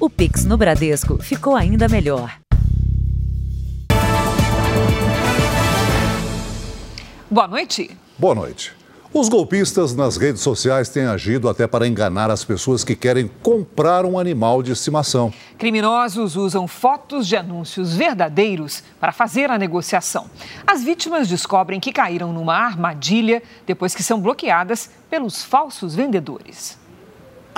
O Pix no Bradesco ficou ainda melhor. Boa noite. Boa noite. Os golpistas nas redes sociais têm agido até para enganar as pessoas que querem comprar um animal de estimação. Criminosos usam fotos de anúncios verdadeiros para fazer a negociação. As vítimas descobrem que caíram numa armadilha depois que são bloqueadas pelos falsos vendedores.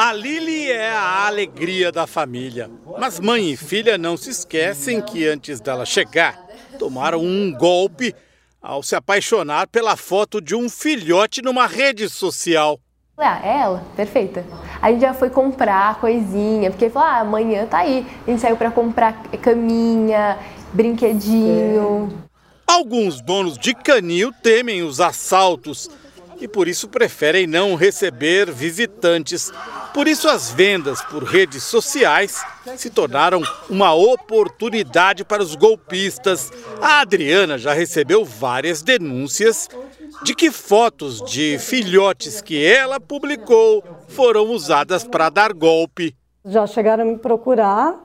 A Lili é a alegria da família. Mas mãe e filha não se esquecem que antes dela chegar, tomaram um golpe ao se apaixonar pela foto de um filhote numa rede social. Ah, é ela, perfeita. A gente já foi comprar coisinha, porque falou, ah, amanhã tá aí. A gente saiu para comprar caminha, brinquedinho. Alguns donos de canil temem os assaltos e por isso preferem não receber visitantes. Por isso, as vendas por redes sociais se tornaram uma oportunidade para os golpistas. A Adriana já recebeu várias denúncias de que fotos de filhotes que ela publicou foram usadas para dar golpe. Já chegaram a me procurar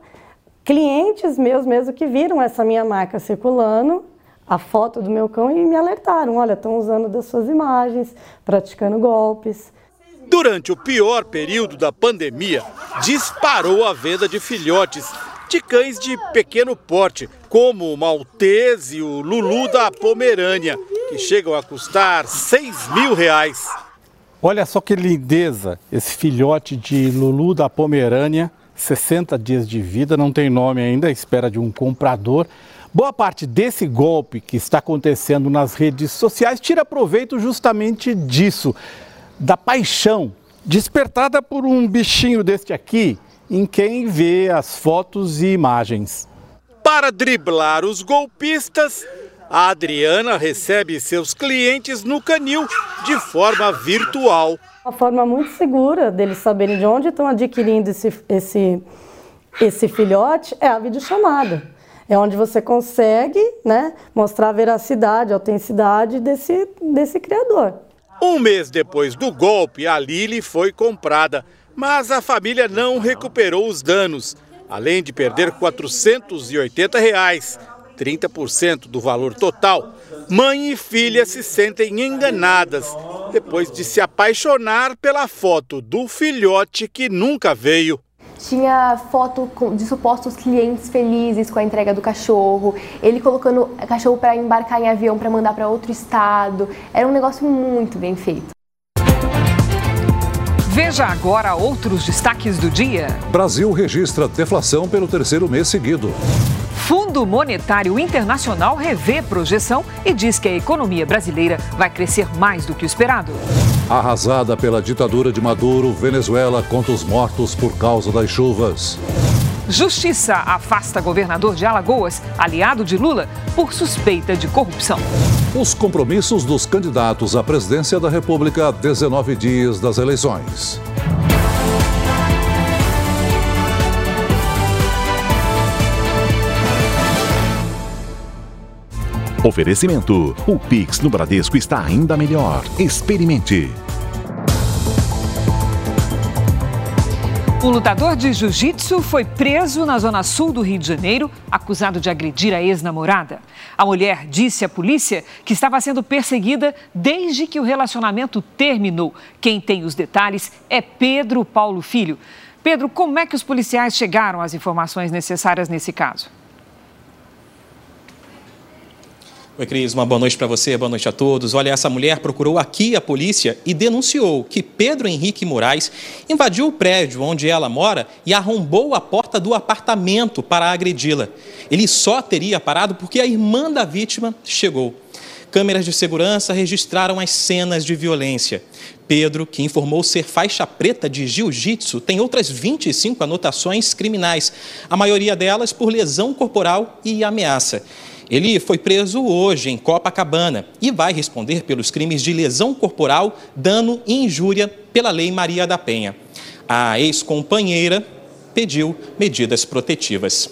clientes meus mesmo que viram essa minha marca circulando a foto do meu cão e me alertaram: olha, estão usando das suas imagens, praticando golpes. Durante o pior período da pandemia, disparou a venda de filhotes de cães de pequeno porte, como o Maltese e o Lulu da Pomerânia, que chegam a custar 6 mil reais. Olha só que lindeza esse filhote de Lulu da Pomerânia, 60 dias de vida, não tem nome ainda, espera de um comprador. Boa parte desse golpe que está acontecendo nas redes sociais tira proveito justamente disso, da paixão despertada por um bichinho deste aqui, em quem vê as fotos e imagens. Para driblar os golpistas, a Adriana recebe seus clientes no canil de forma virtual. Uma forma muito segura deles saberem de onde estão adquirindo esse, esse, esse filhote é a videochamada. É onde você consegue né, mostrar a veracidade, a autenticidade desse, desse criador. Um mês depois do golpe, a Lili foi comprada, mas a família não recuperou os danos. Além de perder 480 reais, 30% do valor total, mãe e filha se sentem enganadas depois de se apaixonar pela foto do filhote que nunca veio. Tinha foto de supostos clientes felizes com a entrega do cachorro, ele colocando o cachorro para embarcar em avião para mandar para outro estado. Era um negócio muito bem feito. Veja agora outros destaques do dia. Brasil registra deflação pelo terceiro mês seguido. Fundo Monetário Internacional revê projeção e diz que a economia brasileira vai crescer mais do que o esperado. Arrasada pela ditadura de Maduro, Venezuela conta os mortos por causa das chuvas. Justiça afasta governador de Alagoas, aliado de Lula, por suspeita de corrupção. Os compromissos dos candidatos à presidência da República a 19 dias das eleições. Oferecimento: o Pix no Bradesco está ainda melhor. Experimente. Um lutador de jiu-jitsu foi preso na zona sul do Rio de Janeiro, acusado de agredir a ex-namorada. A mulher disse à polícia que estava sendo perseguida desde que o relacionamento terminou. Quem tem os detalhes é Pedro Paulo Filho. Pedro, como é que os policiais chegaram às informações necessárias nesse caso? Oi, Cris, uma boa noite para você, boa noite a todos. Olha, essa mulher procurou aqui a polícia e denunciou que Pedro Henrique Moraes invadiu o prédio onde ela mora e arrombou a porta do apartamento para agredi-la. Ele só teria parado porque a irmã da vítima chegou. Câmeras de segurança registraram as cenas de violência. Pedro, que informou ser faixa preta de jiu-jitsu, tem outras 25 anotações criminais, a maioria delas por lesão corporal e ameaça. Ele foi preso hoje em Copacabana e vai responder pelos crimes de lesão corporal, dano e injúria pela Lei Maria da Penha. A ex-companheira pediu medidas protetivas.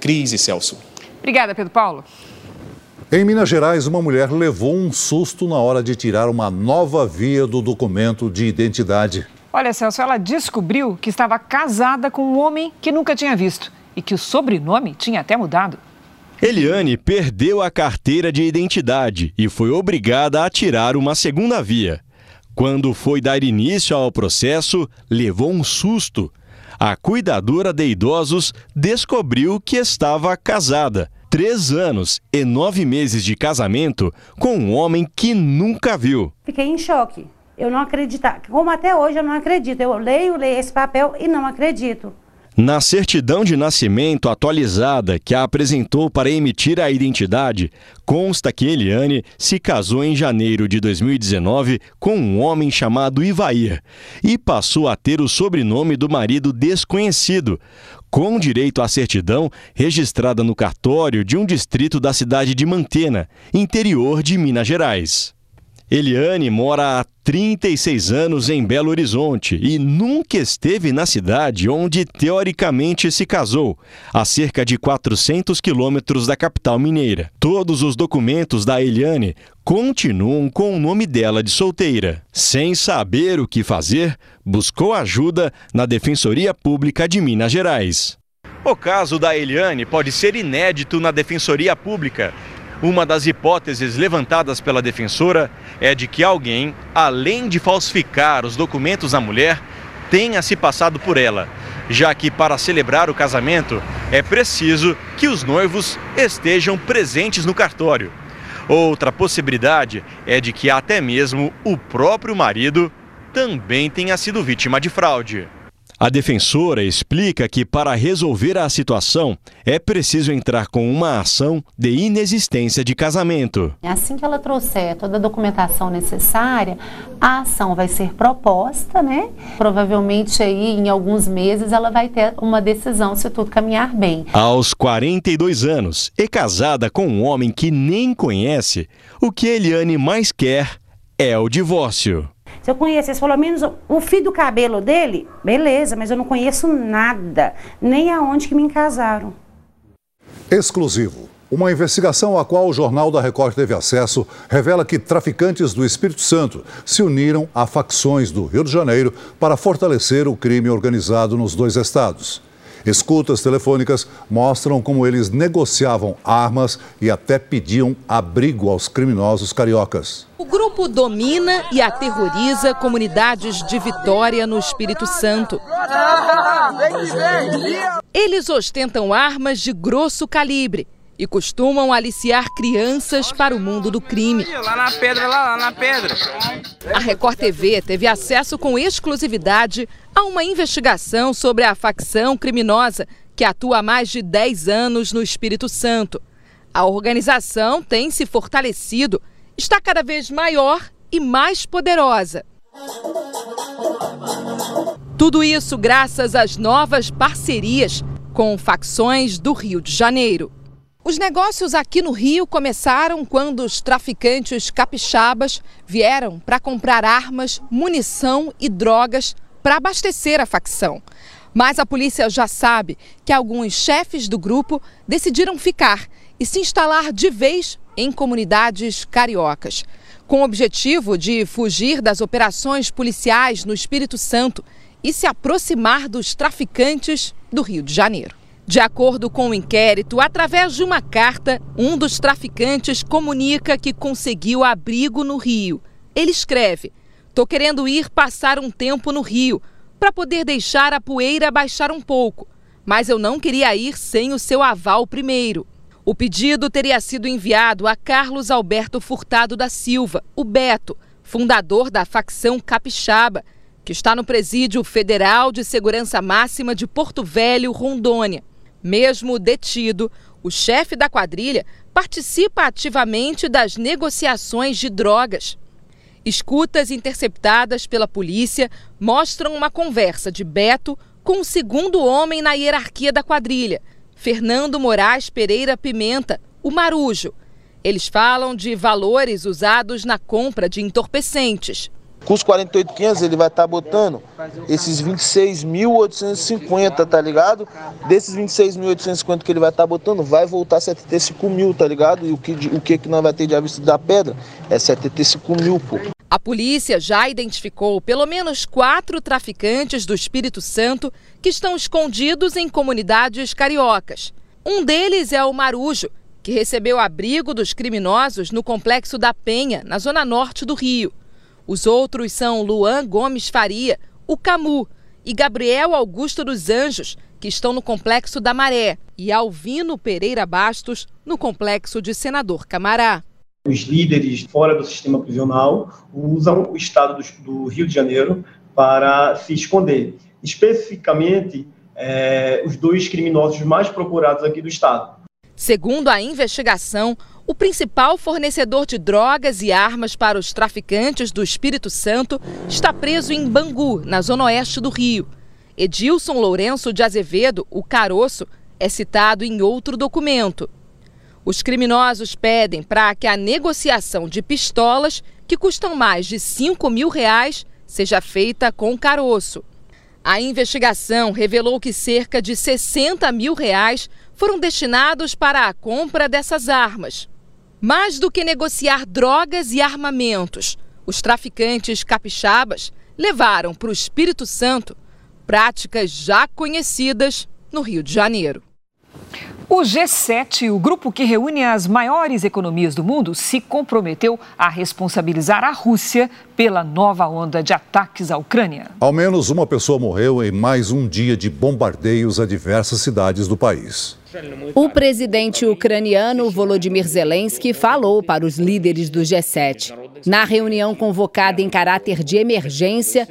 Cris e Celso. Obrigada, Pedro Paulo. Em Minas Gerais, uma mulher levou um susto na hora de tirar uma nova via do documento de identidade. Olha, Celso, ela descobriu que estava casada com um homem que nunca tinha visto e que o sobrenome tinha até mudado. Eliane perdeu a carteira de identidade e foi obrigada a tirar uma segunda via. Quando foi dar início ao processo, levou um susto. A cuidadora de idosos descobriu que estava casada. Três anos e nove meses de casamento com um homem que nunca viu. Fiquei em choque. Eu não acreditava. Como até hoje eu não acredito. Eu leio, leio esse papel e não acredito. Na certidão de nascimento atualizada que a apresentou para emitir a identidade, consta que Eliane se casou em janeiro de 2019 com um homem chamado Ivair e passou a ter o sobrenome do marido desconhecido, com direito à certidão registrada no cartório de um distrito da cidade de Mantena, interior de Minas Gerais. Eliane mora há 36 anos em Belo Horizonte e nunca esteve na cidade onde teoricamente se casou, a cerca de 400 quilômetros da capital mineira. Todos os documentos da Eliane continuam com o nome dela de solteira. Sem saber o que fazer, buscou ajuda na Defensoria Pública de Minas Gerais. O caso da Eliane pode ser inédito na Defensoria Pública uma das hipóteses levantadas pela defensora é de que alguém, além de falsificar os documentos da mulher, tenha se passado por ela, já que para celebrar o casamento é preciso que os noivos estejam presentes no cartório. Outra possibilidade é de que até mesmo o próprio marido também tenha sido vítima de fraude. A defensora explica que para resolver a situação é preciso entrar com uma ação de inexistência de casamento. Assim que ela trouxer toda a documentação necessária, a ação vai ser proposta, né? Provavelmente aí em alguns meses ela vai ter uma decisão se tudo caminhar bem. Aos 42 anos e casada com um homem que nem conhece, o que Eliane mais quer é o divórcio. Se eu conhecesse pelo menos o fio do cabelo dele, beleza, mas eu não conheço nada, nem aonde que me casaram. Exclusivo. Uma investigação à qual o Jornal da Record teve acesso revela que traficantes do Espírito Santo se uniram a facções do Rio de Janeiro para fortalecer o crime organizado nos dois estados. Escutas telefônicas mostram como eles negociavam armas e até pediam abrigo aos criminosos cariocas. O grupo domina e aterroriza comunidades de Vitória no Espírito Santo. Eles ostentam armas de grosso calibre e costumam aliciar crianças para o mundo do crime. Lá na pedra, lá, lá na pedra. A Record TV teve acesso com exclusividade a uma investigação sobre a facção criminosa que atua há mais de 10 anos no Espírito Santo. A organização tem se fortalecido, está cada vez maior e mais poderosa. Tudo isso graças às novas parcerias com facções do Rio de Janeiro. Os negócios aqui no Rio começaram quando os traficantes capixabas vieram para comprar armas, munição e drogas para abastecer a facção. Mas a polícia já sabe que alguns chefes do grupo decidiram ficar e se instalar de vez em comunidades cariocas, com o objetivo de fugir das operações policiais no Espírito Santo e se aproximar dos traficantes do Rio de Janeiro. De acordo com o inquérito, através de uma carta, um dos traficantes comunica que conseguiu abrigo no Rio. Ele escreve: Tô querendo ir passar um tempo no Rio para poder deixar a poeira baixar um pouco, mas eu não queria ir sem o seu aval primeiro. O pedido teria sido enviado a Carlos Alberto Furtado da Silva, o Beto, fundador da facção Capixaba, que está no Presídio Federal de Segurança Máxima de Porto Velho, Rondônia. Mesmo detido, o chefe da quadrilha participa ativamente das negociações de drogas. Escutas interceptadas pela polícia mostram uma conversa de Beto com o segundo homem na hierarquia da quadrilha, Fernando Moraes Pereira Pimenta, o Marujo. Eles falam de valores usados na compra de entorpecentes. Com os 48,500 ele vai estar tá botando esses 26.850, tá ligado? Desses 26.850 que ele vai estar tá botando, vai voltar 75 mil, tá ligado? E o que, o que, que nós vai ter de avista da pedra é 75 mil, pô. A polícia já identificou pelo menos quatro traficantes do Espírito Santo que estão escondidos em comunidades cariocas. Um deles é o Marujo, que recebeu abrigo dos criminosos no Complexo da Penha, na zona norte do Rio. Os outros são Luan Gomes Faria, o Camu, e Gabriel Augusto dos Anjos, que estão no Complexo da Maré, e Alvino Pereira Bastos, no Complexo de Senador Camará. Os líderes fora do sistema prisional usam o estado do, Rio de Janeiro para se esconder. Especificamente, é, os dois criminosos mais procurados aqui do estado. Segundo a investigação, o principal fornecedor de drogas e armas para os traficantes do Espírito Santo está preso em Bangu, na zona oeste do Rio. Edilson Lourenço de Azevedo, o caroço, é citado em outro documento. Os criminosos pedem para que a negociação de pistolas, que custam mais de 5 mil reais, seja feita com caroço. A investigação revelou que cerca de 60 mil reais foram destinados para a compra dessas armas. Mais do que negociar drogas e armamentos, os traficantes capixabas levaram para o Espírito Santo práticas já conhecidas no Rio de Janeiro. O G7, o grupo que reúne as maiores economias do mundo, se comprometeu a responsabilizar a Rússia pela nova onda de ataques à Ucrânia. Ao menos uma pessoa morreu em mais um dia de bombardeios a diversas cidades do país. O presidente ucraniano Volodymyr Zelensky falou para os líderes do G7. Na reunião convocada em caráter de emergência,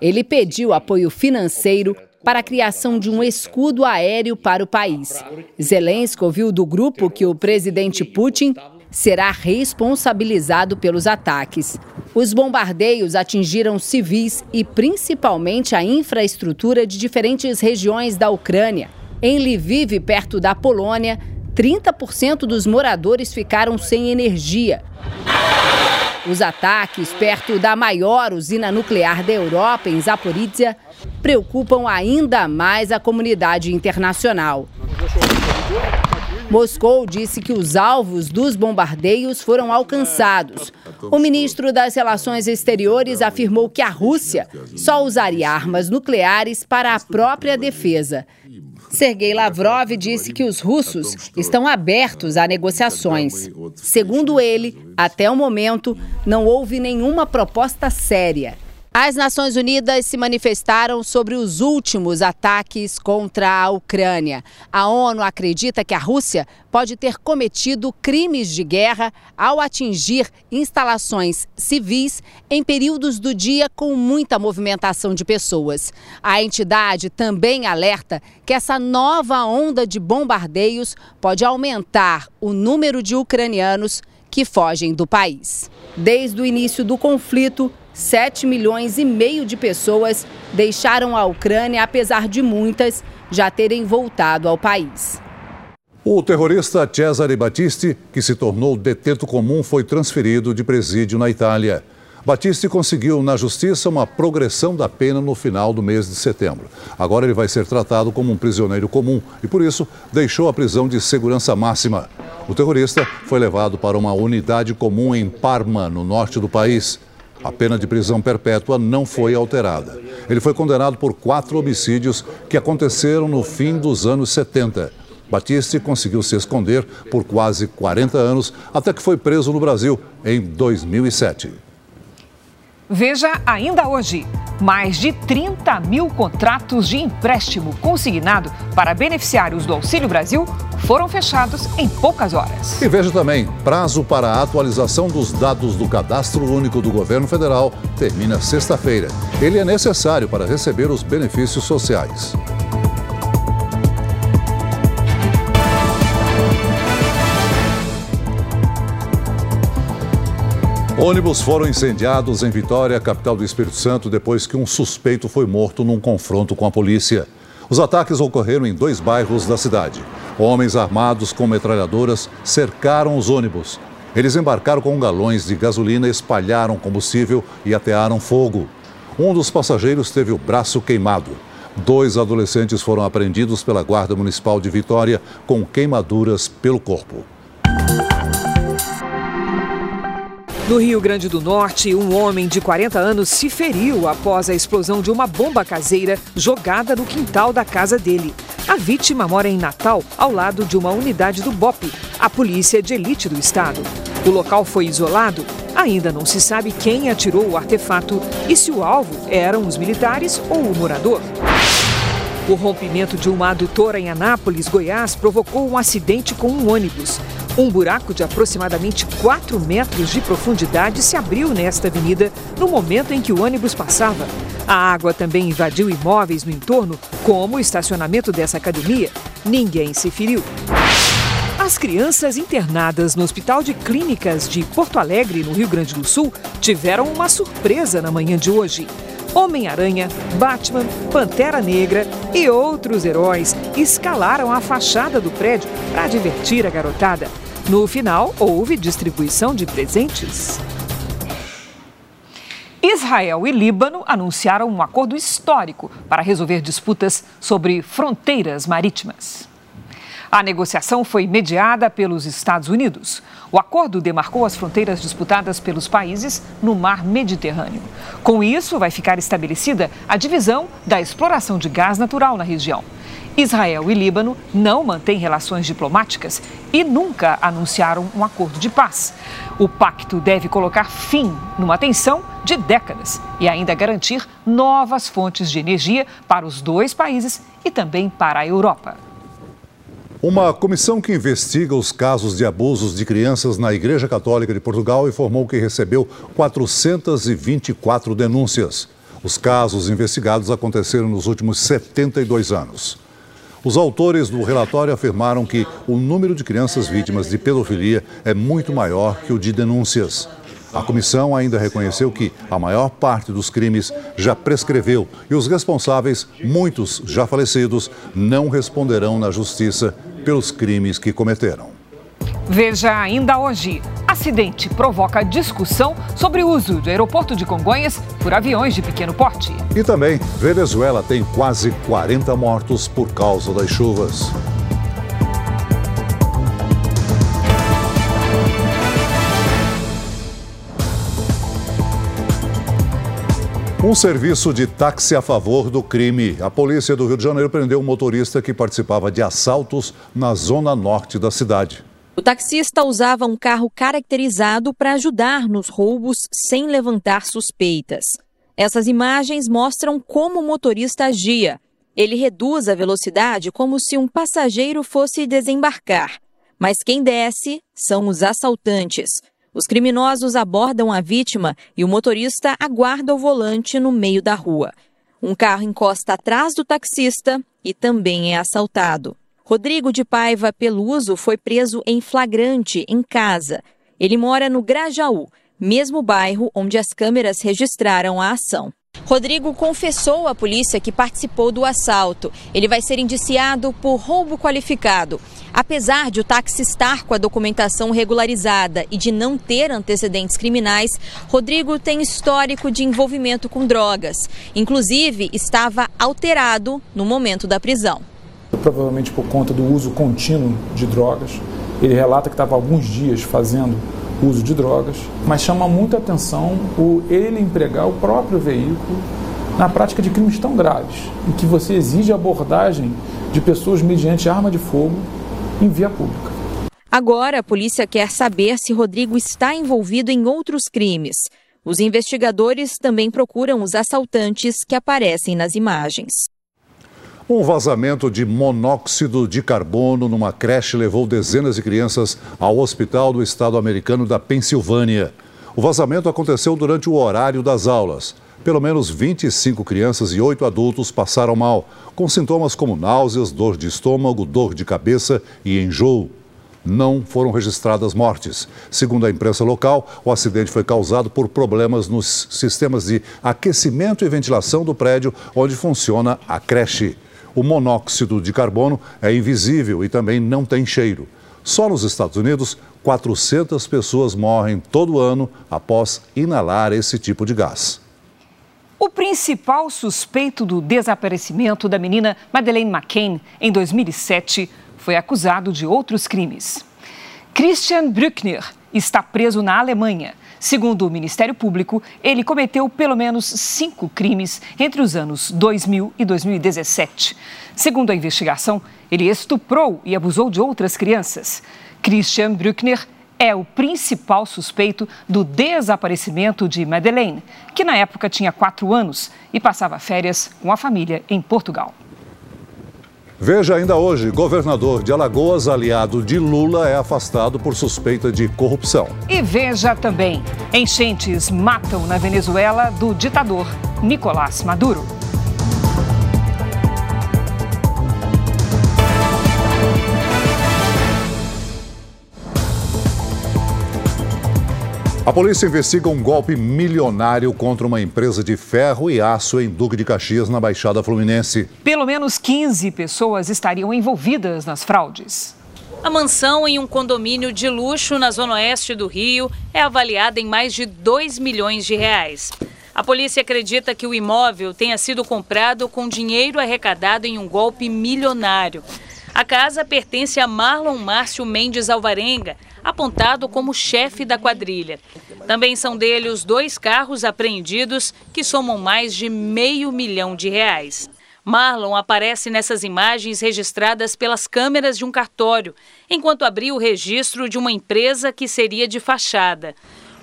ele pediu apoio financeiro para a criação de um escudo aéreo para o país. Zelensky ouviu do grupo que o presidente Putin será responsabilizado pelos ataques. Os bombardeios atingiram civis e principalmente a infraestrutura de diferentes regiões da Ucrânia. Em Lviv, perto da Polônia, 30% dos moradores ficaram sem energia. Os ataques perto da maior usina nuclear da Europa, em Zaporizhia, preocupam ainda mais a comunidade internacional. Moscou disse que os alvos dos bombardeios foram alcançados. O ministro das Relações Exteriores afirmou que a Rússia só usaria armas nucleares para a própria defesa. Sergei Lavrov disse que os russos estão abertos a negociações. Segundo ele, até o momento, não houve nenhuma proposta séria. As Nações Unidas se manifestaram sobre os últimos ataques contra a Ucrânia. A ONU acredita que a Rússia pode ter cometido crimes de guerra ao atingir instalações civis em períodos do dia com muita movimentação de pessoas. A entidade também alerta que essa nova onda de bombardeios pode aumentar o número de ucranianos que fogem do país. Desde o início do conflito, 7 milhões e meio de pessoas deixaram a Ucrânia, apesar de muitas já terem voltado ao país. O terrorista Cesare Battisti, que se tornou detento comum, foi transferido de presídio na Itália. Battisti conseguiu na justiça uma progressão da pena no final do mês de setembro. Agora ele vai ser tratado como um prisioneiro comum e, por isso, deixou a prisão de segurança máxima. O terrorista foi levado para uma unidade comum em Parma, no norte do país. A pena de prisão perpétua não foi alterada. Ele foi condenado por quatro homicídios que aconteceram no fim dos anos 70. Batiste conseguiu se esconder por quase 40 anos até que foi preso no Brasil em 2007. Veja ainda hoje: mais de 30 mil contratos de empréstimo consignado para beneficiários do Auxílio Brasil foram fechados em poucas horas. E veja também: prazo para a atualização dos dados do Cadastro Único do Governo Federal termina sexta-feira. Ele é necessário para receber os benefícios sociais. Ônibus foram incendiados em Vitória, capital do Espírito Santo, depois que um suspeito foi morto num confronto com a polícia. Os ataques ocorreram em dois bairros da cidade. Homens armados com metralhadoras cercaram os ônibus. Eles embarcaram com galões de gasolina, espalharam combustível e atearam fogo. Um dos passageiros teve o braço queimado. Dois adolescentes foram apreendidos pela Guarda Municipal de Vitória com queimaduras pelo corpo. No Rio Grande do Norte, um homem de 40 anos se feriu após a explosão de uma bomba caseira jogada no quintal da casa dele. A vítima mora em Natal, ao lado de uma unidade do BOP, a Polícia de Elite do Estado. O local foi isolado. Ainda não se sabe quem atirou o artefato e se o alvo eram os militares ou o morador. O rompimento de uma adutora em Anápolis, Goiás, provocou um acidente com um ônibus. Um buraco de aproximadamente 4 metros de profundidade se abriu nesta avenida no momento em que o ônibus passava. A água também invadiu imóveis no entorno, como o estacionamento dessa academia. Ninguém se feriu. As crianças internadas no Hospital de Clínicas de Porto Alegre, no Rio Grande do Sul, tiveram uma surpresa na manhã de hoje. Homem-Aranha, Batman, Pantera Negra e outros heróis escalaram a fachada do prédio para divertir a garotada. No final, houve distribuição de presentes. Israel e Líbano anunciaram um acordo histórico para resolver disputas sobre fronteiras marítimas. A negociação foi mediada pelos Estados Unidos. O acordo demarcou as fronteiras disputadas pelos países no mar Mediterrâneo. Com isso, vai ficar estabelecida a divisão da exploração de gás natural na região. Israel e Líbano não mantêm relações diplomáticas e nunca anunciaram um acordo de paz. O pacto deve colocar fim numa tensão de décadas e ainda garantir novas fontes de energia para os dois países e também para a Europa. Uma comissão que investiga os casos de abusos de crianças na Igreja Católica de Portugal informou que recebeu 424 denúncias. Os casos investigados aconteceram nos últimos 72 anos. Os autores do relatório afirmaram que o número de crianças vítimas de pedofilia é muito maior que o de denúncias. A comissão ainda reconheceu que a maior parte dos crimes já prescreveu e os responsáveis, muitos já falecidos, não responderão na justiça pelos crimes que cometeram. Veja ainda hoje. Acidente provoca discussão sobre o uso do aeroporto de Congonhas por aviões de pequeno porte. E também, Venezuela tem quase 40 mortos por causa das chuvas. Um serviço de táxi a favor do crime. A polícia do Rio de Janeiro prendeu um motorista que participava de assaltos na zona norte da cidade. O taxista usava um carro caracterizado para ajudar nos roubos sem levantar suspeitas. Essas imagens mostram como o motorista agia. Ele reduz a velocidade como se um passageiro fosse desembarcar. Mas quem desce são os assaltantes. Os criminosos abordam a vítima e o motorista aguarda o volante no meio da rua. Um carro encosta atrás do taxista e também é assaltado. Rodrigo de Paiva Peluso foi preso em flagrante em casa. Ele mora no Grajaú, mesmo bairro onde as câmeras registraram a ação. Rodrigo confessou à polícia que participou do assalto. Ele vai ser indiciado por roubo qualificado. Apesar de o táxi estar com a documentação regularizada e de não ter antecedentes criminais, Rodrigo tem histórico de envolvimento com drogas. Inclusive, estava alterado no momento da prisão. Provavelmente por conta do uso contínuo de drogas. Ele relata que estava alguns dias fazendo uso de drogas, mas chama muita atenção o ele empregar o próprio veículo na prática de crimes tão graves, em que você exige abordagem de pessoas mediante arma de fogo em via pública. Agora, a polícia quer saber se Rodrigo está envolvido em outros crimes. Os investigadores também procuram os assaltantes que aparecem nas imagens. Um vazamento de monóxido de carbono numa creche levou dezenas de crianças ao hospital do estado americano da Pensilvânia. O vazamento aconteceu durante o horário das aulas. Pelo menos 25 crianças e 8 adultos passaram mal, com sintomas como náuseas, dor de estômago, dor de cabeça e enjoo. Não foram registradas mortes. Segundo a imprensa local, o acidente foi causado por problemas nos sistemas de aquecimento e ventilação do prédio onde funciona a creche. O monóxido de carbono é invisível e também não tem cheiro. Só nos Estados Unidos, 400 pessoas morrem todo ano após inalar esse tipo de gás. O principal suspeito do desaparecimento da menina Madeleine McCain em 2007 foi acusado de outros crimes. Christian Brückner está preso na Alemanha. Segundo o Ministério Público, ele cometeu pelo menos cinco crimes entre os anos 2000 e 2017. Segundo a investigação, ele estuprou e abusou de outras crianças. Christian Bruckner é o principal suspeito do desaparecimento de Madeleine, que na época tinha quatro anos e passava férias com a família em Portugal. Veja ainda hoje: governador de Alagoas, aliado de Lula, é afastado por suspeita de corrupção. E veja também: enchentes matam na Venezuela do ditador Nicolás Maduro. A polícia investiga um golpe milionário contra uma empresa de ferro e aço em Duque de Caxias, na Baixada Fluminense. Pelo menos 15 pessoas estariam envolvidas nas fraudes. A mansão em um condomínio de luxo na zona oeste do Rio é avaliada em mais de 2 milhões de reais. A polícia acredita que o imóvel tenha sido comprado com dinheiro arrecadado em um golpe milionário. A casa pertence a Marlon Márcio Mendes Alvarenga, apontado como chefe da quadrilha. Também são dele os dois carros apreendidos, que somam mais de meio milhão de reais. Marlon aparece nessas imagens registradas pelas câmeras de um cartório, enquanto abria o registro de uma empresa que seria de fachada.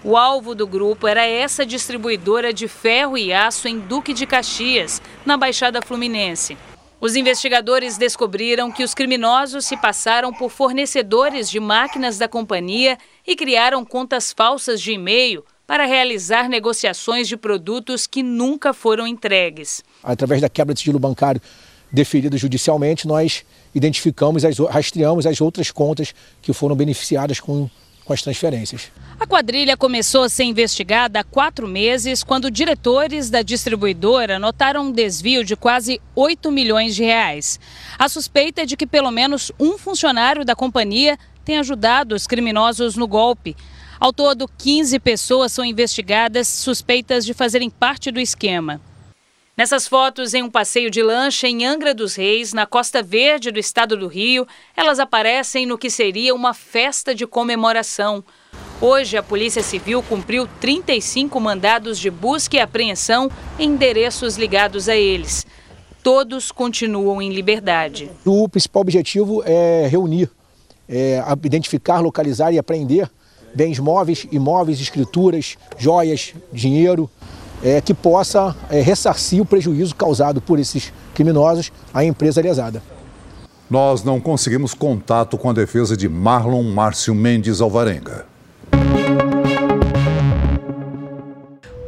O alvo do grupo era essa distribuidora de ferro e aço em Duque de Caxias, na Baixada Fluminense. Os investigadores descobriram que os criminosos se passaram por fornecedores de máquinas da companhia e criaram contas falsas de e-mail para realizar negociações de produtos que nunca foram entregues. Através da quebra de sigilo bancário deferido judicialmente, nós identificamos, as, rastreamos as outras contas que foram beneficiadas com com as transferências. A quadrilha começou a ser investigada há quatro meses, quando diretores da distribuidora notaram um desvio de quase 8 milhões de reais. A suspeita é de que pelo menos um funcionário da companhia tem ajudado os criminosos no golpe. Ao todo, 15 pessoas são investigadas suspeitas de fazerem parte do esquema. Nessas fotos, em um passeio de lancha em Angra dos Reis, na Costa Verde do estado do Rio, elas aparecem no que seria uma festa de comemoração. Hoje, a Polícia Civil cumpriu 35 mandados de busca e apreensão em endereços ligados a eles. Todos continuam em liberdade. O principal objetivo é reunir, é identificar, localizar e apreender bens móveis, imóveis, escrituras, joias, dinheiro, é, que possa é, ressarcir o prejuízo causado por esses criminosos à empresa lesada. Nós não conseguimos contato com a defesa de Marlon Márcio Mendes Alvarenga.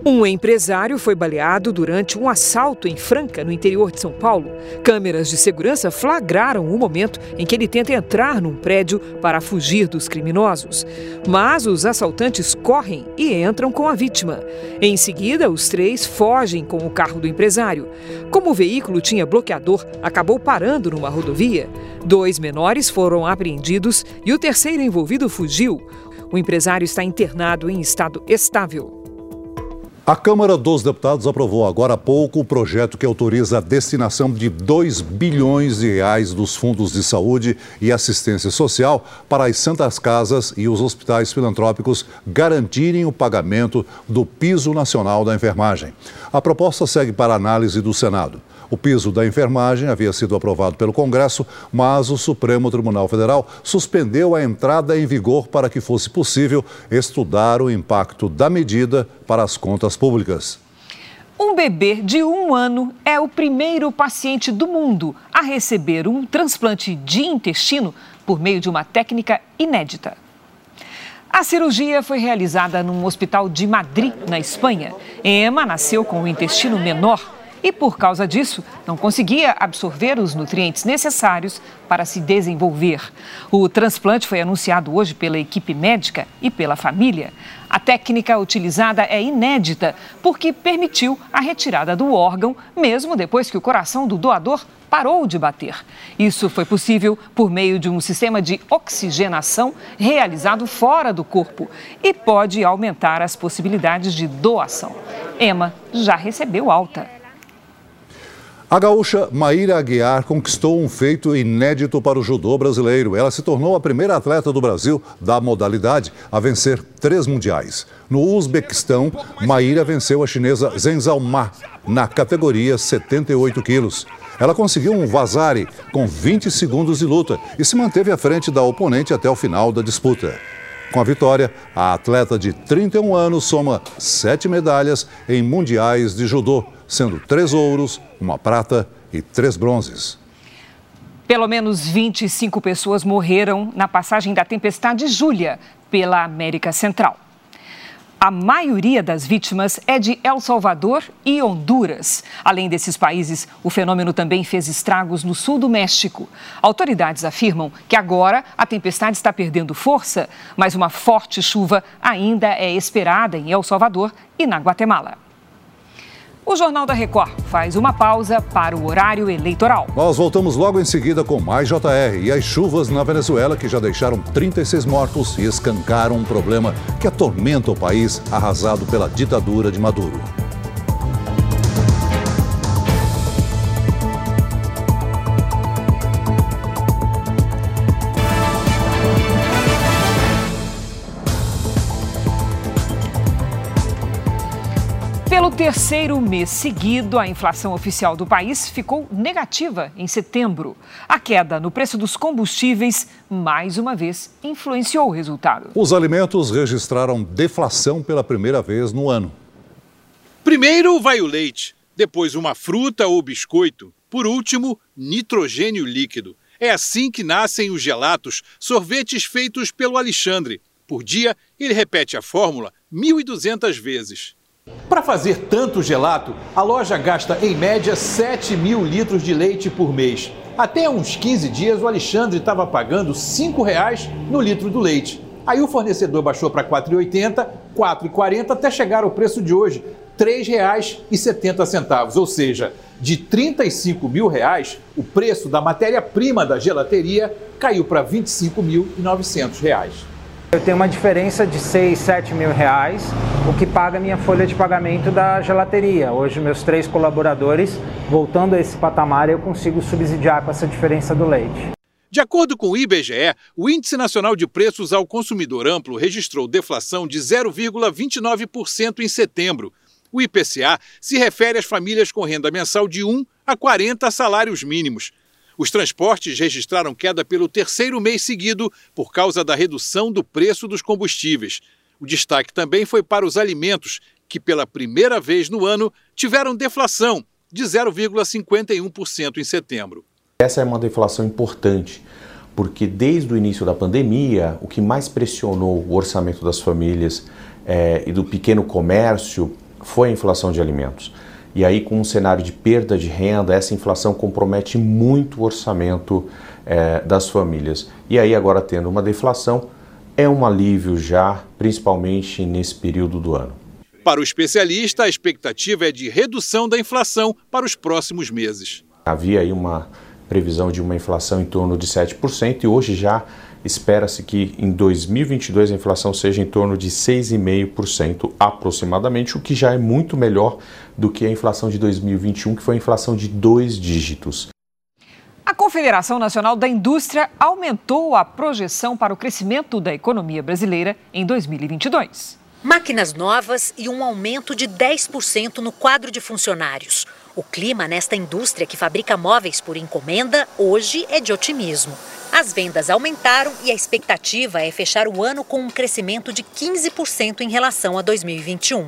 Um empresário foi baleado durante um assalto em Franca, no interior de São Paulo. Câmeras de segurança flagraram o momento em que ele tenta entrar num prédio para fugir dos criminosos. Mas os assaltantes correm e entram com a vítima. Em seguida, os três fogem com o carro do empresário. Como o veículo tinha bloqueador, acabou parando numa rodovia. Dois menores foram apreendidos e o terceiro envolvido fugiu. O empresário está internado em estado estável. A Câmara dos Deputados aprovou agora há pouco o projeto que autoriza a destinação de 2 bilhões de reais dos fundos de saúde e assistência social para as santas casas e os hospitais filantrópicos garantirem o pagamento do piso nacional da enfermagem. A proposta segue para análise do Senado. O piso da enfermagem havia sido aprovado pelo Congresso, mas o Supremo Tribunal Federal suspendeu a entrada em vigor para que fosse possível estudar o impacto da medida para as contas públicas. Um bebê de um ano é o primeiro paciente do mundo a receber um transplante de intestino por meio de uma técnica inédita. A cirurgia foi realizada num hospital de Madrid, na Espanha. Emma nasceu com o intestino menor e, por causa disso, não conseguia absorver os nutrientes necessários para se desenvolver. O transplante foi anunciado hoje pela equipe médica e pela família. A técnica utilizada é inédita porque permitiu a retirada do órgão, mesmo depois que o coração do doador parou de bater. Isso foi possível por meio de um sistema de oxigenação realizado fora do corpo e pode aumentar as possibilidades de doação. Emma já recebeu alta. A gaúcha Maíra Aguiar conquistou um feito inédito para o judô brasileiro. Ela se tornou a primeira atleta do Brasil da modalidade a vencer três mundiais. No Uzbequistão, Maíra venceu a chinesa Zheng Ma na categoria 78 quilos. Ela conseguiu um vazare com 20 segundos de luta e se manteve à frente da oponente até o final da disputa. Com a vitória, a atleta de 31 anos soma sete medalhas em mundiais de judô sendo três ouros, uma prata e três bronzes. Pelo menos 25 pessoas morreram na passagem da tempestade Júlia pela América Central. A maioria das vítimas é de El Salvador e Honduras. Além desses países, o fenômeno também fez estragos no sul do México. Autoridades afirmam que agora a tempestade está perdendo força, mas uma forte chuva ainda é esperada em El Salvador e na Guatemala. O Jornal da Record faz uma pausa para o horário eleitoral. Nós voltamos logo em seguida com mais JR e as chuvas na Venezuela que já deixaram 36 mortos e escancaram um problema que atormenta o país arrasado pela ditadura de Maduro. Pelo terceiro mês seguido, a inflação oficial do país ficou negativa em setembro. A queda no preço dos combustíveis, mais uma vez, influenciou o resultado. Os alimentos registraram deflação pela primeira vez no ano. Primeiro vai o leite, depois uma fruta ou biscoito, por último, nitrogênio líquido. É assim que nascem os gelatos, sorvetes feitos pelo Alexandre. Por dia, ele repete a fórmula 1.200 vezes. Para fazer tanto gelato, a loja gasta em média 7 mil litros de leite por mês. Até uns 15 dias, o Alexandre estava pagando R$ 5,00 no litro do leite. Aí o fornecedor baixou para R$ 4,80, R$ 4,40 até chegar ao preço de hoje, R$ 3,70. Ou seja, de 35 mil reais, o preço da matéria-prima da gelateria caiu para 25.900 reais. Eu tenho uma diferença de 6, 7 mil reais, o que paga minha folha de pagamento da gelateria. Hoje, meus três colaboradores, voltando a esse patamar, eu consigo subsidiar com essa diferença do leite. De acordo com o IBGE, o Índice Nacional de Preços ao Consumidor Amplo registrou deflação de 0,29% em setembro. O IPCA se refere às famílias com renda mensal de 1 a 40 salários mínimos. Os transportes registraram queda pelo terceiro mês seguido por causa da redução do preço dos combustíveis. O destaque também foi para os alimentos, que pela primeira vez no ano tiveram deflação de 0,51% em setembro. Essa é uma deflação importante, porque desde o início da pandemia, o que mais pressionou o orçamento das famílias é, e do pequeno comércio foi a inflação de alimentos. E aí, com um cenário de perda de renda, essa inflação compromete muito o orçamento é, das famílias. E aí, agora tendo uma deflação, é um alívio já, principalmente nesse período do ano. Para o especialista, a expectativa é de redução da inflação para os próximos meses. Havia aí uma previsão de uma inflação em torno de 7% e hoje já espera-se que em 2022 a inflação seja em torno de 6,5% aproximadamente, o que já é muito melhor do que a inflação de 2021, que foi a inflação de dois dígitos. A Confederação Nacional da Indústria aumentou a projeção para o crescimento da economia brasileira em 2022. Máquinas novas e um aumento de 10% no quadro de funcionários. O clima nesta indústria que fabrica móveis por encomenda hoje é de otimismo. As vendas aumentaram e a expectativa é fechar o ano com um crescimento de 15% em relação a 2021.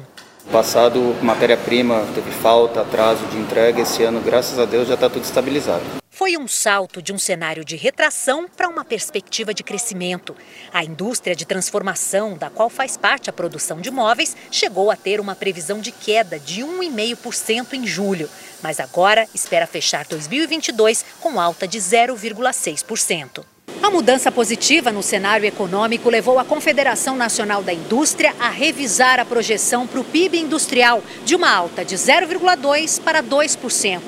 Passado matéria-prima, teve falta, atraso de entrega. Esse ano, graças a Deus, já está tudo estabilizado. Foi um salto de um cenário de retração para uma perspectiva de crescimento. A indústria de transformação, da qual faz parte a produção de móveis, chegou a ter uma previsão de queda de 1,5% em julho, mas agora espera fechar 2022 com alta de 0,6%. A mudança positiva no cenário econômico levou a Confederação Nacional da Indústria a revisar a projeção para o PIB industrial de uma alta de 0,2% para 2%.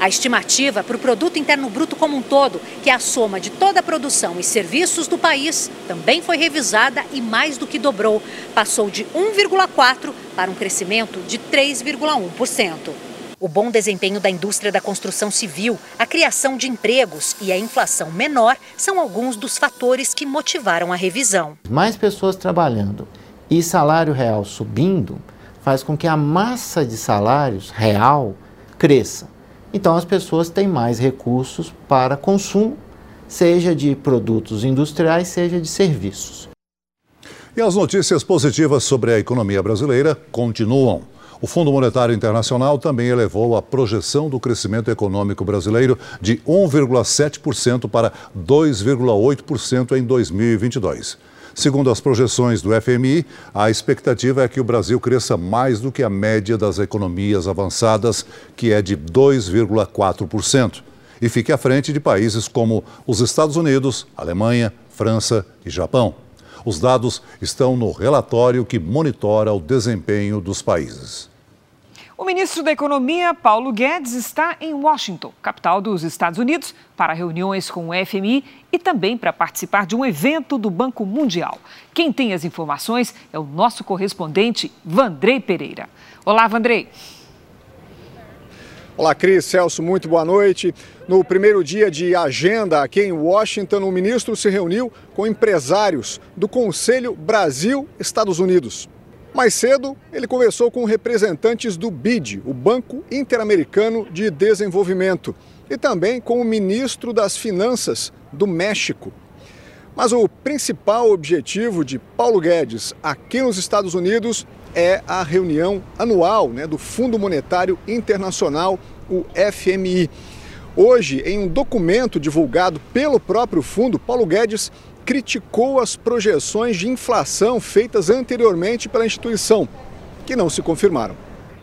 A estimativa para o Produto Interno Bruto como um todo, que é a soma de toda a produção e serviços do país, também foi revisada e mais do que dobrou. Passou de 1,4% para um crescimento de 3,1%. O bom desempenho da indústria da construção civil, a criação de empregos e a inflação menor são alguns dos fatores que motivaram a revisão. Mais pessoas trabalhando e salário real subindo faz com que a massa de salários real cresça. Então as pessoas têm mais recursos para consumo, seja de produtos industriais, seja de serviços. E as notícias positivas sobre a economia brasileira continuam. O Fundo Monetário Internacional também elevou a projeção do crescimento econômico brasileiro de 1,7% para 2,8% em 2022. Segundo as projeções do FMI, a expectativa é que o Brasil cresça mais do que a média das economias avançadas, que é de 2,4%, e fique à frente de países como os Estados Unidos, Alemanha, França e Japão. Os dados estão no relatório que monitora o desempenho dos países. O ministro da Economia, Paulo Guedes, está em Washington, capital dos Estados Unidos, para reuniões com o FMI e também para participar de um evento do Banco Mundial. Quem tem as informações é o nosso correspondente, Vandrei Pereira. Olá, Vandrei. Olá, Cris, Celso, muito boa noite. No primeiro dia de agenda aqui em Washington, o ministro se reuniu com empresários do Conselho Brasil-Estados Unidos. Mais cedo, ele conversou com representantes do BID, o Banco Interamericano de Desenvolvimento, e também com o ministro das Finanças do México. Mas o principal objetivo de Paulo Guedes aqui nos Estados Unidos é a reunião anual né, do Fundo Monetário Internacional, o FMI. Hoje, em um documento divulgado pelo próprio fundo, Paulo Guedes criticou as projeções de inflação feitas anteriormente pela instituição, que não se confirmaram.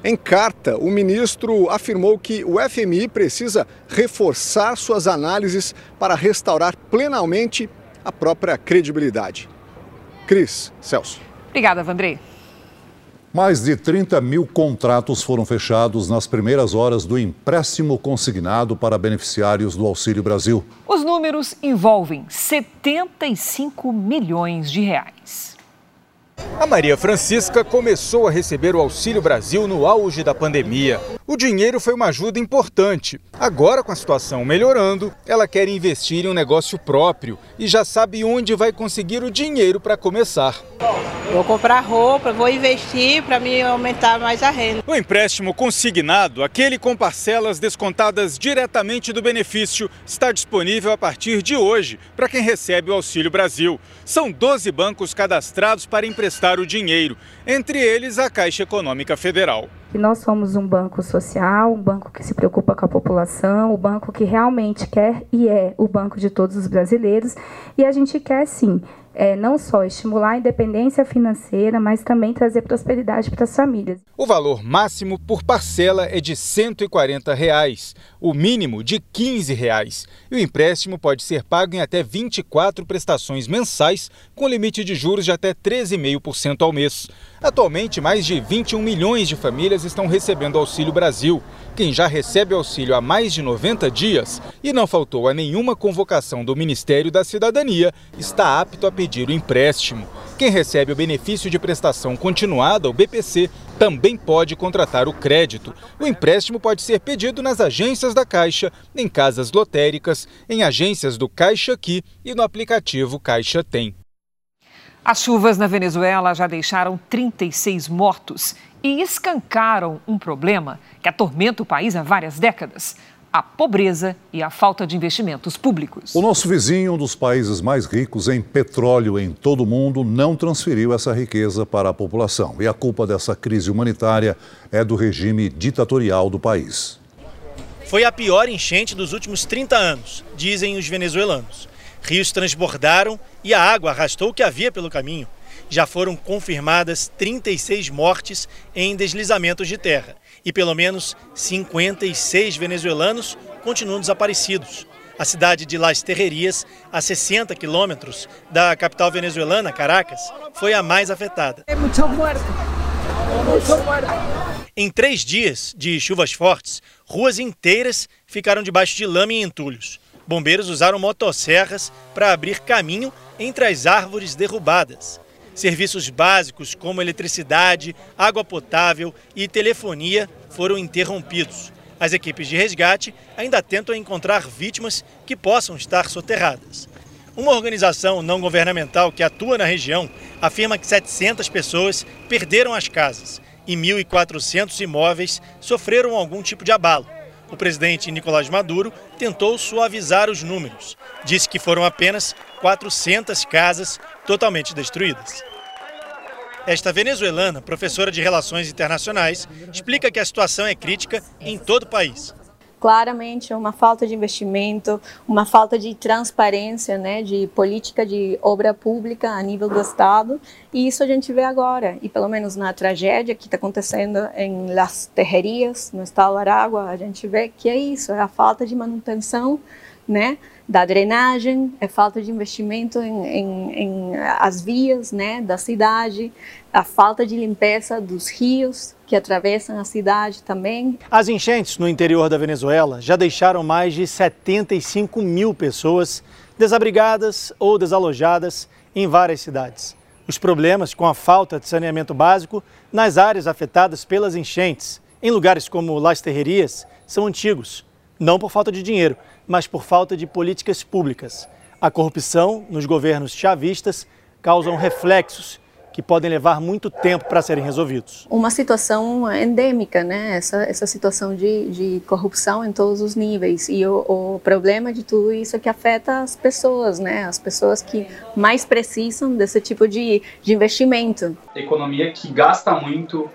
Em carta, o ministro afirmou que o FMI precisa reforçar suas análises para restaurar plenamente a própria credibilidade. Cris, Celso. Obrigada, Vandrei. Mais de 30 mil contratos foram fechados nas primeiras horas do empréstimo consignado para beneficiários do Auxílio Brasil. Os números envolvem 75 milhões de reais. A Maria Francisca começou a receber o Auxílio Brasil no auge da pandemia. O dinheiro foi uma ajuda importante. Agora, com a situação melhorando, ela quer investir em um negócio próprio e já sabe onde vai conseguir o dinheiro para começar. Vou comprar roupa, vou investir para me aumentar mais a renda. O empréstimo consignado, aquele com parcelas descontadas diretamente do benefício, está disponível a partir de hoje para quem recebe o Auxílio Brasil. São 12 bancos cadastrados para emprestar o dinheiro, entre eles a Caixa Econômica Federal. Nós somos um banco social, um banco que se preocupa com a população, o um banco que realmente quer e é o banco de todos os brasileiros. E a gente quer sim é, não só estimular a independência financeira, mas também trazer prosperidade para as famílias. O valor máximo por parcela é de 140 reais, o mínimo de 15 reais, e o empréstimo pode ser pago em até 24 prestações mensais, com limite de juros de até 13,5% ao mês. Atualmente, mais de 21 milhões de famílias estão recebendo Auxílio Brasil. Quem já recebe auxílio há mais de 90 dias e não faltou a nenhuma convocação do Ministério da Cidadania está apto a pedir o empréstimo. Quem recebe o benefício de prestação continuada, o BPC, também pode contratar o crédito. O empréstimo pode ser pedido nas agências da Caixa, em casas lotéricas, em agências do Caixa Aqui e no aplicativo Caixa Tem. As chuvas na Venezuela já deixaram 36 mortos e escancaram um problema que atormenta o país há várias décadas: a pobreza e a falta de investimentos públicos. O nosso vizinho, um dos países mais ricos em petróleo em todo o mundo, não transferiu essa riqueza para a população. E a culpa dessa crise humanitária é do regime ditatorial do país. Foi a pior enchente dos últimos 30 anos, dizem os venezuelanos. Rios transbordaram e a água arrastou o que havia pelo caminho já foram confirmadas 36 mortes em deslizamentos de terra e pelo menos 56 venezuelanos continuam desaparecidos. A cidade de Las Terrerias, a 60 quilômetros da capital venezuelana, Caracas, foi a mais afetada. É muito morte. Muito morte. Em três dias de chuvas fortes, ruas inteiras ficaram debaixo de lama e entulhos. Bombeiros usaram motosserras para abrir caminho entre as árvores derrubadas. Serviços básicos como eletricidade, água potável e telefonia foram interrompidos. As equipes de resgate ainda tentam encontrar vítimas que possam estar soterradas. Uma organização não governamental que atua na região afirma que 700 pessoas perderam as casas e 1.400 imóveis sofreram algum tipo de abalo. O presidente Nicolás Maduro tentou suavizar os números. Disse que foram apenas 400 casas totalmente destruídas. Esta venezuelana, professora de Relações Internacionais, explica que a situação é crítica em todo o país. Claramente, uma falta de investimento, uma falta de transparência, né, de política de obra pública a nível do Estado, e isso a gente vê agora. E pelo menos na tragédia que está acontecendo em Las Terrerias, no estado do Aragua, a gente vê que é isso, é a falta de manutenção, né, da drenagem, é falta de investimento em, em, em, as vias né, da cidade, a falta de limpeza dos rios que atravessam a cidade também. As enchentes no interior da Venezuela já deixaram mais de 75 mil pessoas desabrigadas ou desalojadas em várias cidades. Os problemas com a falta de saneamento básico nas áreas afetadas pelas enchentes, em lugares como Las Terrerias, são antigos, não por falta de dinheiro, mas por falta de políticas públicas. A corrupção nos governos chavistas causam reflexos que podem levar muito tempo para serem resolvidos. Uma situação endêmica, né? Essa, essa situação de, de corrupção em todos os níveis. E o, o, problema de tudo isso é que afeta as pessoas, né? As pessoas que mais precisam desse tipo de, de investimento. Economia que gasta muito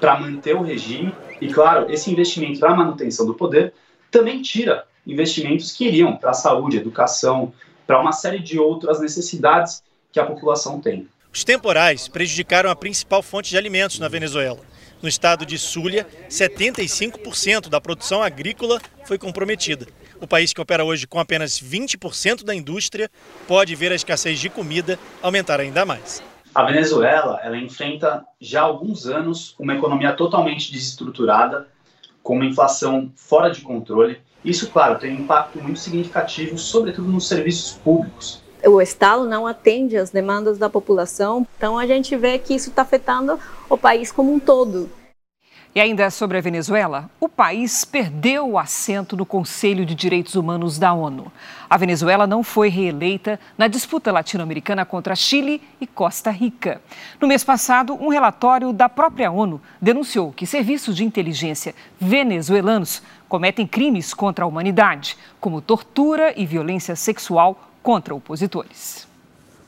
para manter o regime e, claro, esse investimento para a manutenção do poder também tira investimentos que iriam para a saúde, educação, para uma série de outras necessidades que a população tem. Os temporais prejudicaram a principal fonte de alimentos na Venezuela. No estado de Zulia, 75% da produção agrícola foi comprometida. O país que opera hoje com apenas 20% da indústria pode ver a escassez de comida aumentar ainda mais. A Venezuela ela enfrenta já há alguns anos uma economia totalmente desestruturada, com uma inflação fora de controle isso, claro, tem um impacto muito significativo, sobretudo nos serviços públicos. O Estado não atende às demandas da população, então a gente vê que isso está afetando o país como um todo. E ainda sobre a Venezuela, o país perdeu o assento no Conselho de Direitos Humanos da ONU. A Venezuela não foi reeleita na disputa latino-americana contra Chile e Costa Rica. No mês passado, um relatório da própria ONU denunciou que serviços de inteligência venezuelanos cometem crimes contra a humanidade, como tortura e violência sexual contra opositores.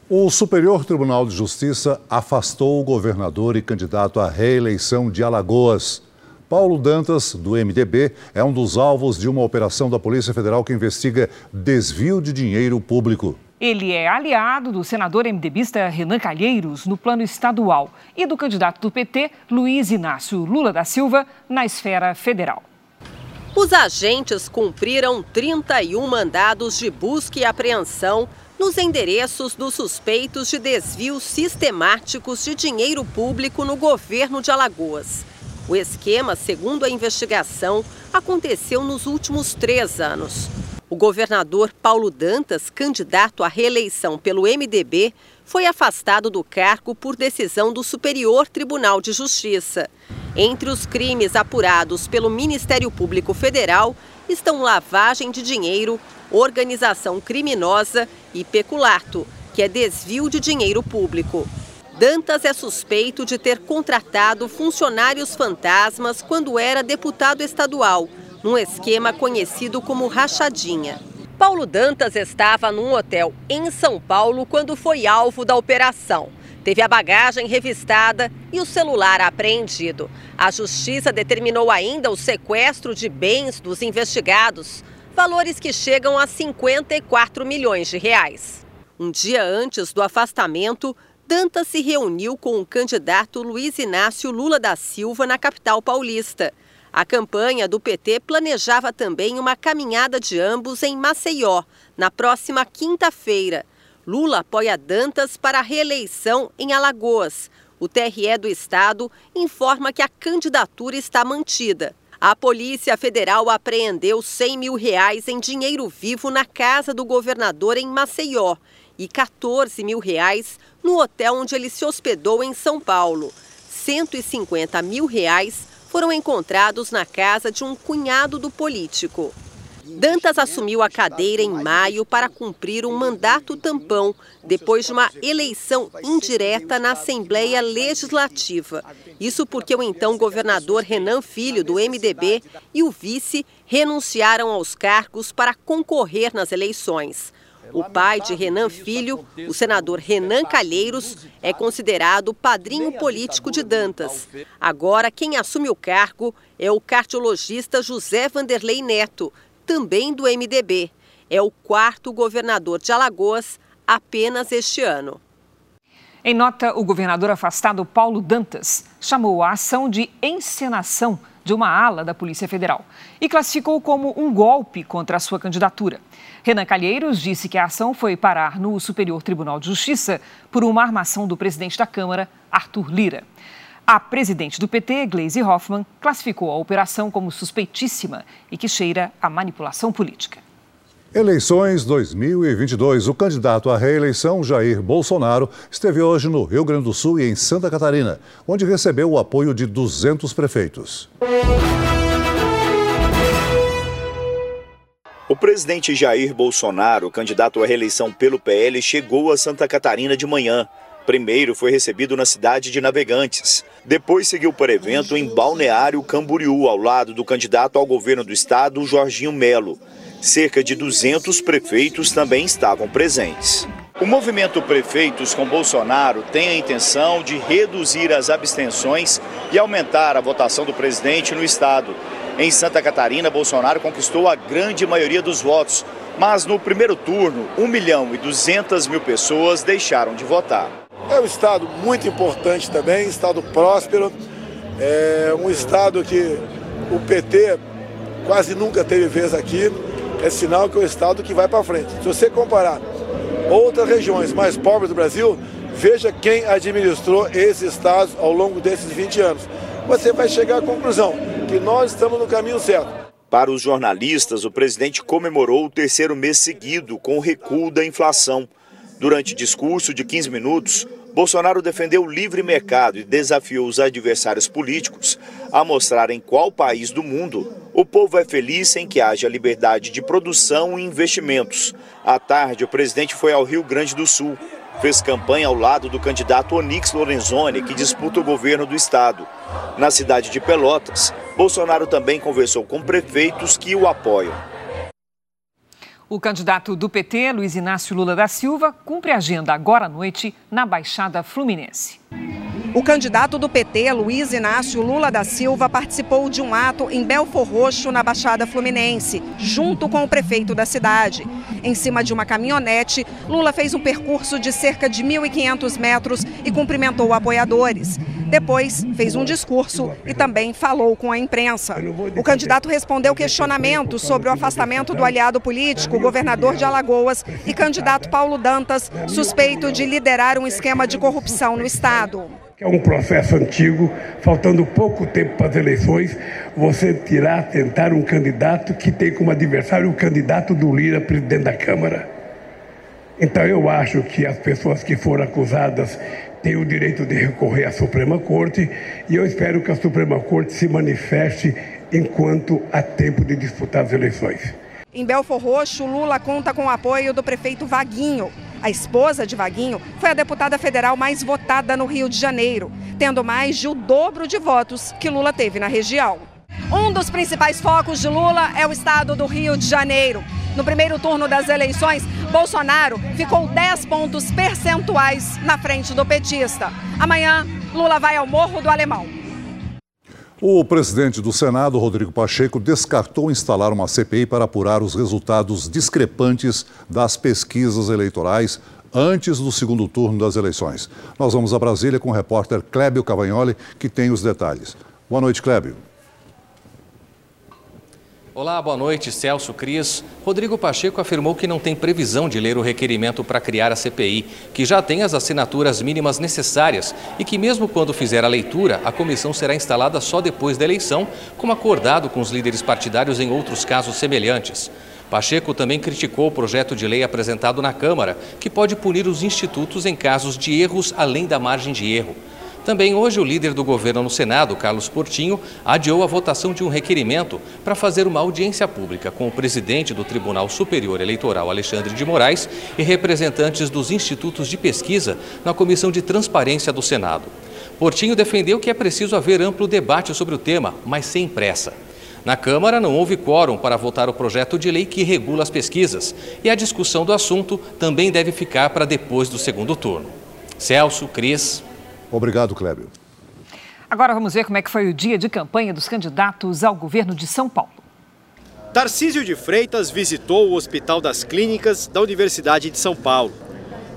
O Superior Tribunal de Justiça afastou o governador e candidato à reeleição de Alagoas. Paulo Dantas, do MDB, é um dos alvos de uma operação da Polícia Federal que investiga desvio de dinheiro público. Ele é aliado do senador MDBista Renan Calheiros no plano estadual e do candidato do PT, Luiz Inácio Lula da Silva, na esfera federal. Os agentes cumpriram 31 mandados de busca e apreensão nos endereços dos suspeitos de desvios sistemáticos de dinheiro público no governo de Alagoas. O esquema, segundo a investigação, aconteceu nos últimos três anos. O governador Paulo Dantas, candidato à reeleição pelo MDB, foi afastado do cargo por decisão do Superior Tribunal de Justiça. Entre os crimes apurados pelo Ministério Público Federal estão lavagem de dinheiro, organização criminosa e peculato, que é desvio de dinheiro público. Dantas é suspeito de ter contratado funcionários fantasmas quando era deputado estadual, num esquema conhecido como rachadinha. Paulo Dantas estava num hotel em São Paulo quando foi alvo da operação. Teve a bagagem revistada e o celular apreendido. A justiça determinou ainda o sequestro de bens dos investigados, valores que chegam a 54 milhões de reais. Um dia antes do afastamento, Dantas se reuniu com o candidato Luiz Inácio Lula da Silva na capital paulista. A campanha do PT planejava também uma caminhada de ambos em Maceió, na próxima quinta-feira. Lula apoia Dantas para a reeleição em Alagoas. O TRE do estado informa que a candidatura está mantida. A Polícia Federal apreendeu 100 mil reais em dinheiro vivo na casa do governador em Maceió e 14 mil reais no hotel onde ele se hospedou em São Paulo. 150 mil reais foram encontrados na casa de um cunhado do político. Dantas assumiu a cadeira em maio para cumprir um mandato tampão, depois de uma eleição indireta na Assembleia Legislativa. Isso porque o então governador Renan Filho, do MDB, e o vice renunciaram aos cargos para concorrer nas eleições. O pai de Renan Filho, o senador Renan Calheiros, é considerado padrinho político de Dantas. Agora, quem assume o cargo é o cardiologista José Vanderlei Neto, também do MDB. É o quarto governador de Alagoas apenas este ano. Em nota, o governador afastado Paulo Dantas chamou a ação de encenação de uma ala da Polícia Federal e classificou como um golpe contra a sua candidatura. Renan Calheiros disse que a ação foi parar no Superior Tribunal de Justiça por uma armação do presidente da Câmara, Arthur Lira. A presidente do PT, Gleisi Hoffmann, classificou a operação como suspeitíssima e que cheira a manipulação política. Eleições 2022. O candidato à reeleição, Jair Bolsonaro, esteve hoje no Rio Grande do Sul e em Santa Catarina, onde recebeu o apoio de 200 prefeitos. O presidente Jair Bolsonaro, candidato à reeleição pelo PL, chegou a Santa Catarina de manhã. Primeiro foi recebido na cidade de Navegantes. Depois seguiu para evento em Balneário Camboriú, ao lado do candidato ao governo do estado, Jorginho Melo. Cerca de 200 prefeitos também estavam presentes. O movimento Prefeitos com Bolsonaro tem a intenção de reduzir as abstenções e aumentar a votação do presidente no estado. Em Santa Catarina, Bolsonaro conquistou a grande maioria dos votos, mas no primeiro turno, 1 milhão e 200 mil pessoas deixaram de votar. É um estado muito importante também, estado próspero, é um estado que o PT quase nunca teve vez aqui, é sinal que é um estado que vai para frente. Se você comparar outras regiões mais pobres do Brasil, veja quem administrou esses estados ao longo desses 20 anos. Você vai chegar à conclusão que nós estamos no caminho certo. Para os jornalistas, o presidente comemorou o terceiro mês seguido com o recuo da inflação. Durante discurso de 15 minutos, Bolsonaro defendeu o livre mercado e desafiou os adversários políticos a mostrar em qual país do mundo o povo é feliz em que haja liberdade de produção e investimentos. À tarde, o presidente foi ao Rio Grande do Sul. Fez campanha ao lado do candidato Onix Lorenzoni, que disputa o governo do estado. Na cidade de Pelotas, Bolsonaro também conversou com prefeitos que o apoiam. O candidato do PT, Luiz Inácio Lula da Silva, cumpre agenda agora à noite na Baixada Fluminense. O candidato do PT, Luiz Inácio Lula da Silva, participou de um ato em Belfor Roxo, na Baixada Fluminense, junto com o prefeito da cidade. Em cima de uma caminhonete, Lula fez um percurso de cerca de 1.500 metros e cumprimentou apoiadores. Depois, fez um discurso e também falou com a imprensa. O candidato respondeu questionamentos sobre o afastamento do aliado político, governador de Alagoas, e candidato Paulo Dantas, suspeito de liderar um esquema de corrupção no estado. É um processo antigo, faltando pouco tempo para as eleições, você tirar, tentar um candidato que tem como adversário o candidato do Lira, presidente da Câmara. Então eu acho que as pessoas que foram acusadas têm o direito de recorrer à Suprema Corte e eu espero que a Suprema Corte se manifeste enquanto há tempo de disputar as eleições. Em Belfor Roxo, Lula conta com o apoio do prefeito Vaguinho. A esposa de Vaguinho foi a deputada federal mais votada no Rio de Janeiro, tendo mais de o dobro de votos que Lula teve na região. Um dos principais focos de Lula é o estado do Rio de Janeiro. No primeiro turno das eleições, Bolsonaro ficou 10 pontos percentuais na frente do petista. Amanhã, Lula vai ao Morro do Alemão. O presidente do Senado, Rodrigo Pacheco, descartou instalar uma CPI para apurar os resultados discrepantes das pesquisas eleitorais antes do segundo turno das eleições. Nós vamos a Brasília com o repórter Clébio Cavagnoli, que tem os detalhes. Boa noite, Clébio. Olá, boa noite, Celso Cris. Rodrigo Pacheco afirmou que não tem previsão de ler o requerimento para criar a CPI, que já tem as assinaturas mínimas necessárias e que, mesmo quando fizer a leitura, a comissão será instalada só depois da eleição, como acordado com os líderes partidários em outros casos semelhantes. Pacheco também criticou o projeto de lei apresentado na Câmara, que pode punir os institutos em casos de erros além da margem de erro. Também hoje, o líder do governo no Senado, Carlos Portinho, adiou a votação de um requerimento para fazer uma audiência pública com o presidente do Tribunal Superior Eleitoral, Alexandre de Moraes, e representantes dos institutos de pesquisa na Comissão de Transparência do Senado. Portinho defendeu que é preciso haver amplo debate sobre o tema, mas sem pressa. Na Câmara não houve quórum para votar o projeto de lei que regula as pesquisas e a discussão do assunto também deve ficar para depois do segundo turno. Celso, Cris. Obrigado, Clébio. Agora vamos ver como é que foi o dia de campanha dos candidatos ao governo de São Paulo. Tarcísio de Freitas visitou o Hospital das Clínicas da Universidade de São Paulo.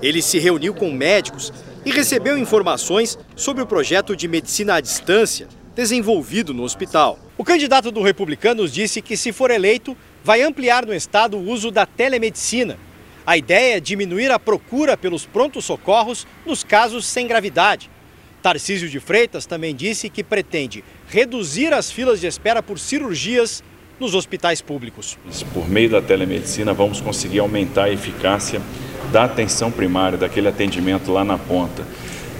Ele se reuniu com médicos e recebeu informações sobre o projeto de medicina à distância desenvolvido no hospital. O candidato do Republicanos disse que, se for eleito, vai ampliar no estado o uso da telemedicina. A ideia é diminuir a procura pelos prontos-socorros nos casos sem gravidade. Tarcísio de Freitas também disse que pretende reduzir as filas de espera por cirurgias nos hospitais públicos. Por meio da telemedicina, vamos conseguir aumentar a eficácia da atenção primária, daquele atendimento lá na ponta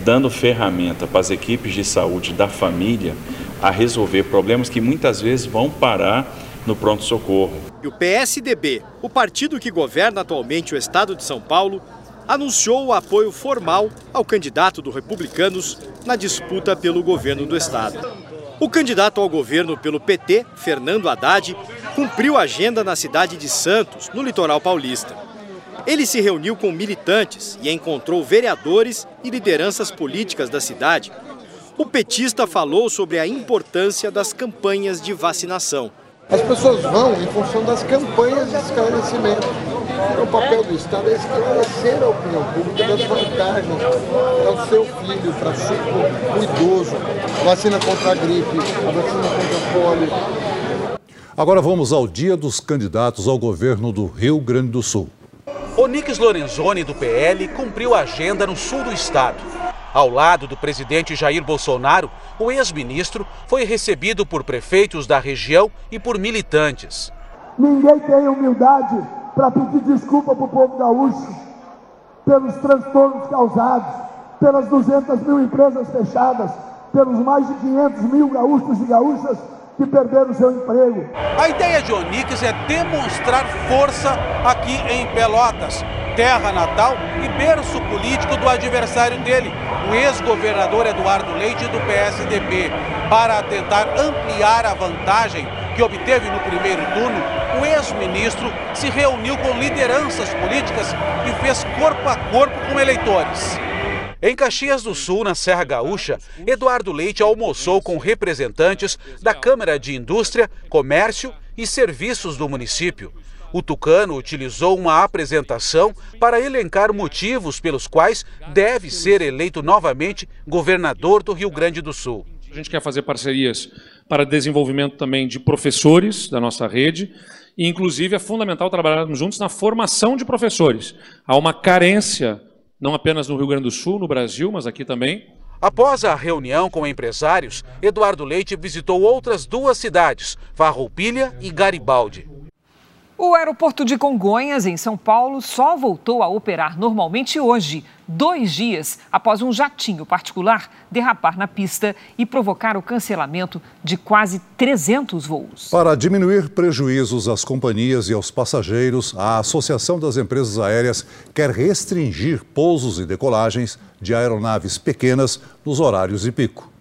dando ferramenta para as equipes de saúde da família a resolver problemas que muitas vezes vão parar no pronto-socorro. E o PSDB, o partido que governa atualmente o estado de São Paulo, anunciou o apoio formal ao candidato do Republicanos na disputa pelo governo do estado. O candidato ao governo pelo PT, Fernando Haddad, cumpriu a agenda na cidade de Santos, no litoral paulista. Ele se reuniu com militantes e encontrou vereadores e lideranças políticas da cidade. O petista falou sobre a importância das campanhas de vacinação. As pessoas vão em função das campanhas de esclarecimento. O papel do Estado é esclarecer a opinião pública das vantagens para o seu filho, para o idoso. Vacina contra a gripe, a vacina contra a polio. Agora vamos ao dia dos candidatos ao governo do Rio Grande do Sul. Onix Lorenzoni, do PL, cumpriu a agenda no sul do estado. Ao lado do presidente Jair Bolsonaro, o ex-ministro foi recebido por prefeitos da região e por militantes. Ninguém tem humildade para pedir desculpa para o povo gaúcho pelos transtornos causados, pelas 200 mil empresas fechadas, pelos mais de 500 mil gaúchos e gaúchas que perderam seu emprego. A ideia de Onix é demonstrar força aqui em Pelotas, terra natal e berço político do adversário dele, o ex-governador Eduardo Leite do PSDB. Para tentar ampliar a vantagem que obteve no primeiro turno, o ex-ministro se reuniu com lideranças políticas e fez corpo a corpo com eleitores. Em Caxias do Sul, na Serra Gaúcha, Eduardo Leite almoçou com representantes da Câmara de Indústria, Comércio e Serviços do município. O tucano utilizou uma apresentação para elencar motivos pelos quais deve ser eleito novamente governador do Rio Grande do Sul. A gente quer fazer parcerias para desenvolvimento também de professores da nossa rede. E, inclusive, é fundamental trabalharmos juntos na formação de professores. Há uma carência não apenas no Rio Grande do Sul, no Brasil, mas aqui também. Após a reunião com empresários, Eduardo Leite visitou outras duas cidades, Farroupilha e Garibaldi. O aeroporto de Congonhas, em São Paulo, só voltou a operar normalmente hoje, dois dias após um jatinho particular derrapar na pista e provocar o cancelamento de quase 300 voos. Para diminuir prejuízos às companhias e aos passageiros, a Associação das Empresas Aéreas quer restringir pousos e decolagens de aeronaves pequenas nos horários de pico.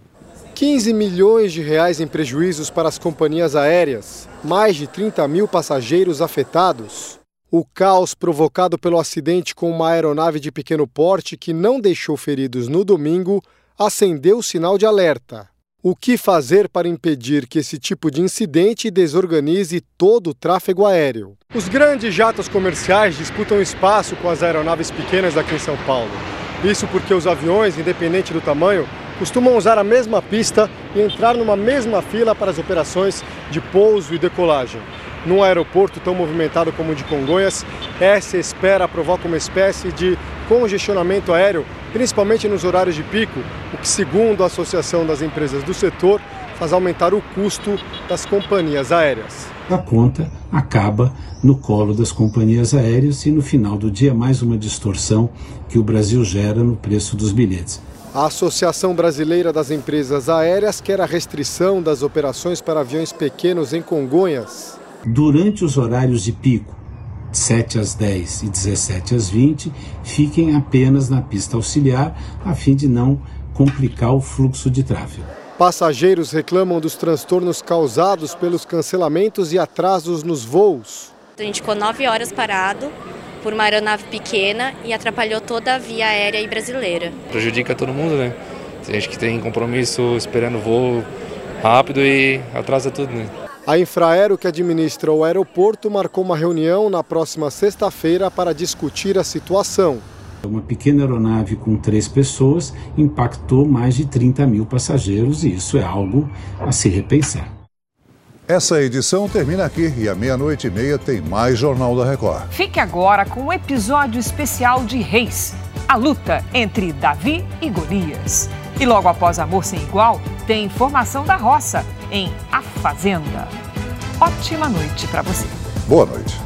15 milhões de reais em prejuízos para as companhias aéreas, mais de 30 mil passageiros afetados. O caos provocado pelo acidente com uma aeronave de pequeno porte que não deixou feridos no domingo acendeu o sinal de alerta. O que fazer para impedir que esse tipo de incidente desorganize todo o tráfego aéreo? Os grandes jatos comerciais disputam espaço com as aeronaves pequenas daqui em São Paulo. Isso porque os aviões, independente do tamanho, costumam usar a mesma pista e entrar numa mesma fila para as operações de pouso e decolagem. Num aeroporto tão movimentado como o de Congonhas, essa espera provoca uma espécie de congestionamento aéreo, principalmente nos horários de pico, o que, segundo a Associação das Empresas do Setor, mas aumentar o custo das companhias aéreas. A conta acaba no colo das companhias aéreas e no final do dia mais uma distorção que o Brasil gera no preço dos bilhetes. A Associação Brasileira das Empresas Aéreas quer a restrição das operações para aviões pequenos em Congonhas. Durante os horários de pico, 7 às 10 e 17 às 20, fiquem apenas na pista auxiliar, a fim de não complicar o fluxo de tráfego. Passageiros reclamam dos transtornos causados pelos cancelamentos e atrasos nos voos. A gente ficou nove horas parado por uma aeronave pequena e atrapalhou toda a via aérea brasileira. Prejudica todo mundo, né? Tem gente que tem compromisso esperando voo rápido e atrasa tudo, né? A Infraero, que administra o aeroporto, marcou uma reunião na próxima sexta-feira para discutir a situação. Uma pequena aeronave com três pessoas impactou mais de 30 mil passageiros e isso é algo a se repensar. Essa edição termina aqui e à meia-noite e meia tem mais Jornal da Record. Fique agora com um episódio especial de Reis a luta entre Davi e Golias. E logo após Amor Sem Igual, tem informação da roça em A Fazenda. Ótima noite para você. Boa noite.